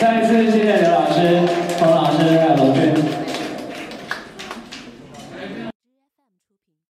再一次谢谢刘老师。